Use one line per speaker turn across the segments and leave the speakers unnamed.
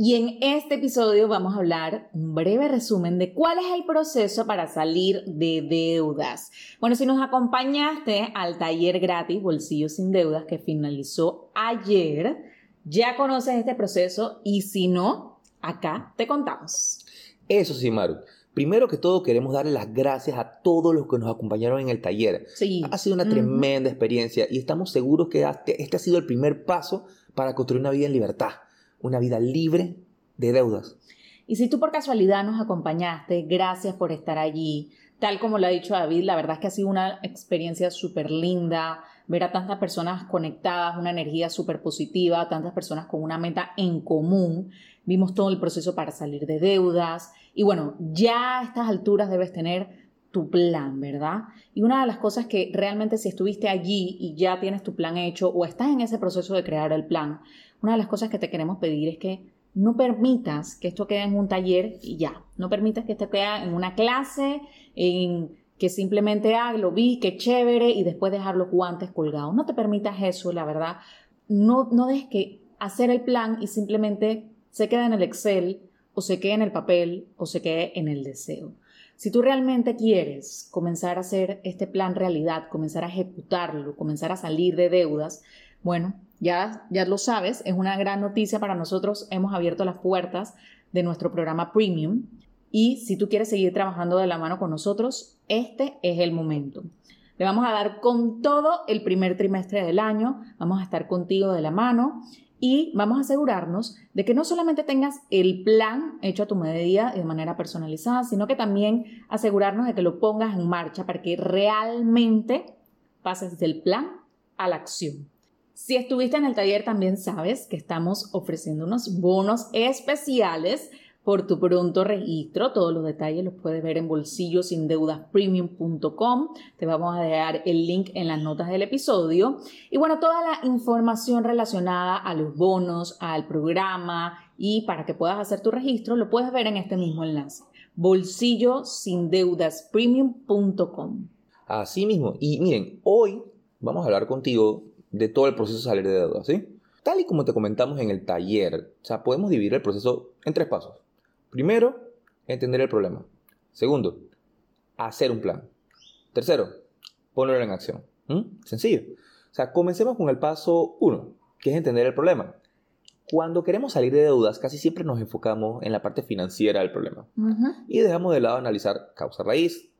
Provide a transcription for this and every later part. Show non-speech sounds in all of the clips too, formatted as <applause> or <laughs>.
Y en este episodio vamos a hablar un breve resumen de cuál es el proceso para salir de deudas. Bueno, si nos acompañaste al taller gratis Bolsillo sin Deudas que finalizó ayer, ya conoces este proceso y si no, acá te contamos.
Eso sí, Maru. Primero que todo, queremos darle las gracias a todos los que nos acompañaron en el taller.
Sí.
Ha sido una tremenda experiencia y estamos seguros que este ha sido el primer paso para construir una vida en libertad, una vida libre de deudas.
Y si tú por casualidad nos acompañaste, gracias por estar allí. Tal como lo ha dicho David, la verdad es que ha sido una experiencia súper linda, ver a tantas personas conectadas, una energía súper positiva, tantas personas con una meta en común. Vimos todo el proceso para salir de deudas. Y bueno, ya a estas alturas debes tener tu plan, ¿verdad? Y una de las cosas que realmente si estuviste allí y ya tienes tu plan hecho o estás en ese proceso de crear el plan, una de las cosas que te queremos pedir es que no permitas que esto quede en un taller y ya. No permitas que esto quede en una clase, en que simplemente, ah, lo vi, qué chévere, y después dejar los guantes colgados. No te permitas eso, la verdad. No, no dejes que hacer el plan y simplemente se quede en el Excel, o se quede en el papel, o se quede en el deseo. Si tú realmente quieres comenzar a hacer este plan realidad, comenzar a ejecutarlo, comenzar a salir de deudas, bueno, ya, ya lo sabes, es una gran noticia para nosotros. Hemos abierto las puertas de nuestro programa Premium y si tú quieres seguir trabajando de la mano con nosotros, este es el momento. Le vamos a dar con todo el primer trimestre del año, vamos a estar contigo de la mano y vamos a asegurarnos de que no solamente tengas el plan hecho a tu medida y de manera personalizada, sino que también asegurarnos de que lo pongas en marcha para que realmente pases del plan a la acción. Si estuviste en el taller también sabes que estamos ofreciendo unos bonos especiales por tu pronto registro. Todos los detalles los puedes ver en bolsillosindeudaspremium.com. Te vamos a dejar el link en las notas del episodio. Y bueno, toda la información relacionada a los bonos, al programa y para que puedas hacer tu registro lo puedes ver en este mismo enlace. bolsillosindeudaspremium.com.
Así mismo. Y miren, hoy vamos a hablar contigo de todo el proceso de salir de deudas, ¿sí? Tal y como te comentamos en el taller, o sea, podemos dividir el proceso en tres pasos. Primero, entender el problema. Segundo, hacer un plan. Tercero, ponerlo en acción. ¿Mm? Sencillo. O sea, comencemos con el paso uno, que es entender el problema. Cuando queremos salir de deudas, casi siempre nos enfocamos en la parte financiera del problema y dejamos de lado analizar causa raíz.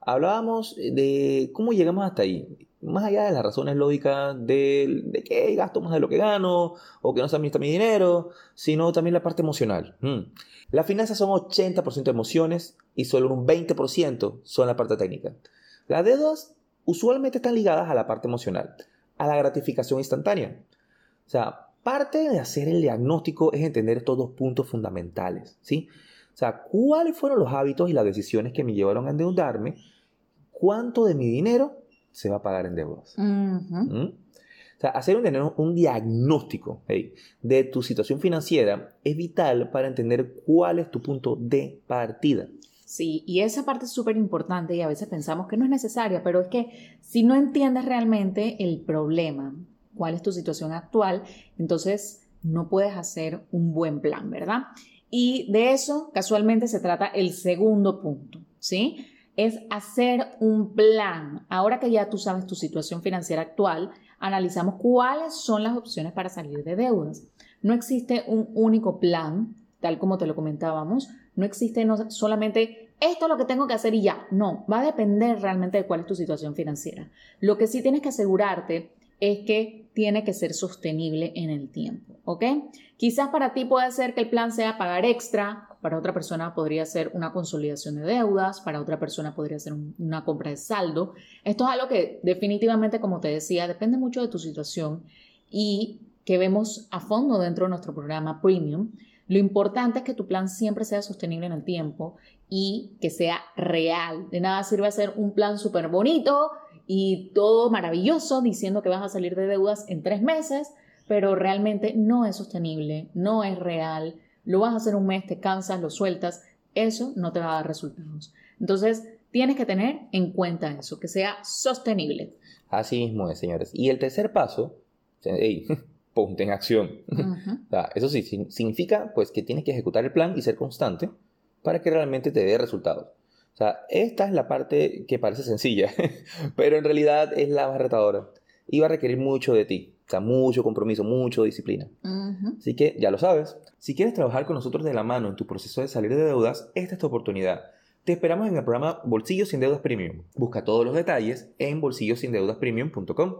Hablábamos de cómo llegamos hasta ahí, más allá de las razones lógicas de, de que gasto más de lo que gano o que no se administra mi dinero, sino también la parte emocional. Mm. Las finanzas son 80% emociones y solo un 20% son la parte técnica. Las deudas usualmente están ligadas a la parte emocional, a la gratificación instantánea. O sea, parte de hacer el diagnóstico es entender estos dos puntos fundamentales, ¿sí? O sea, ¿cuáles fueron los hábitos y las decisiones que me llevaron a endeudarme? ¿Cuánto de mi dinero se va a pagar en deudas? ¿Mm? O sea, hacer un, un diagnóstico hey, de tu situación financiera es vital para entender cuál es tu punto de partida.
Sí, y esa parte es súper importante y a veces pensamos que no es necesaria, pero es que si no entiendes realmente el problema, cuál es tu situación actual, entonces no puedes hacer un buen plan, ¿verdad? Y de eso casualmente se trata el segundo punto, ¿sí? Es hacer un plan. Ahora que ya tú sabes tu situación financiera actual, analizamos cuáles son las opciones para salir de deudas. No existe un único plan, tal como te lo comentábamos, no existe no solamente esto es lo que tengo que hacer y ya. No, va a depender realmente de cuál es tu situación financiera. Lo que sí tienes que asegurarte es que tiene que ser sostenible en el tiempo, ¿ok? Quizás para ti puede ser que el plan sea pagar extra, para otra persona podría ser una consolidación de deudas, para otra persona podría ser un- una compra de saldo. Esto es algo que definitivamente, como te decía, depende mucho de tu situación y que vemos a fondo dentro de nuestro programa Premium. Lo importante es que tu plan siempre sea sostenible en el tiempo y que sea real. De nada sirve hacer un plan súper bonito y todo maravilloso diciendo que vas a salir de deudas en tres meses, pero realmente no es sostenible, no es real. Lo vas a hacer un mes, te cansas, lo sueltas, eso no te va a dar resultados. Entonces, tienes que tener en cuenta eso, que sea sostenible.
Así mismo es, señores. Y el tercer paso, hey, <laughs> ponte en acción. <laughs> eso sí, significa pues que tienes que ejecutar el plan y ser constante para que realmente te dé resultados. O sea, esta es la parte que parece sencilla, <laughs> pero en realidad es la más retadora y va a requerir mucho de ti. O sea, mucho compromiso, mucho disciplina. Así que ya lo sabes. Si quieres trabajar con nosotros de la mano en tu proceso de salir de deudas, esta es tu oportunidad. Te esperamos en el programa Bolsillos sin Deudas Premium. Busca todos los detalles en bolsillosindeudaspremium.com.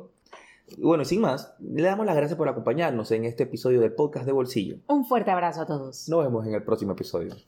Y bueno, sin más, le damos las gracias por acompañarnos en este episodio del podcast de Bolsillo.
Un fuerte abrazo a todos.
Nos vemos en el próximo episodio.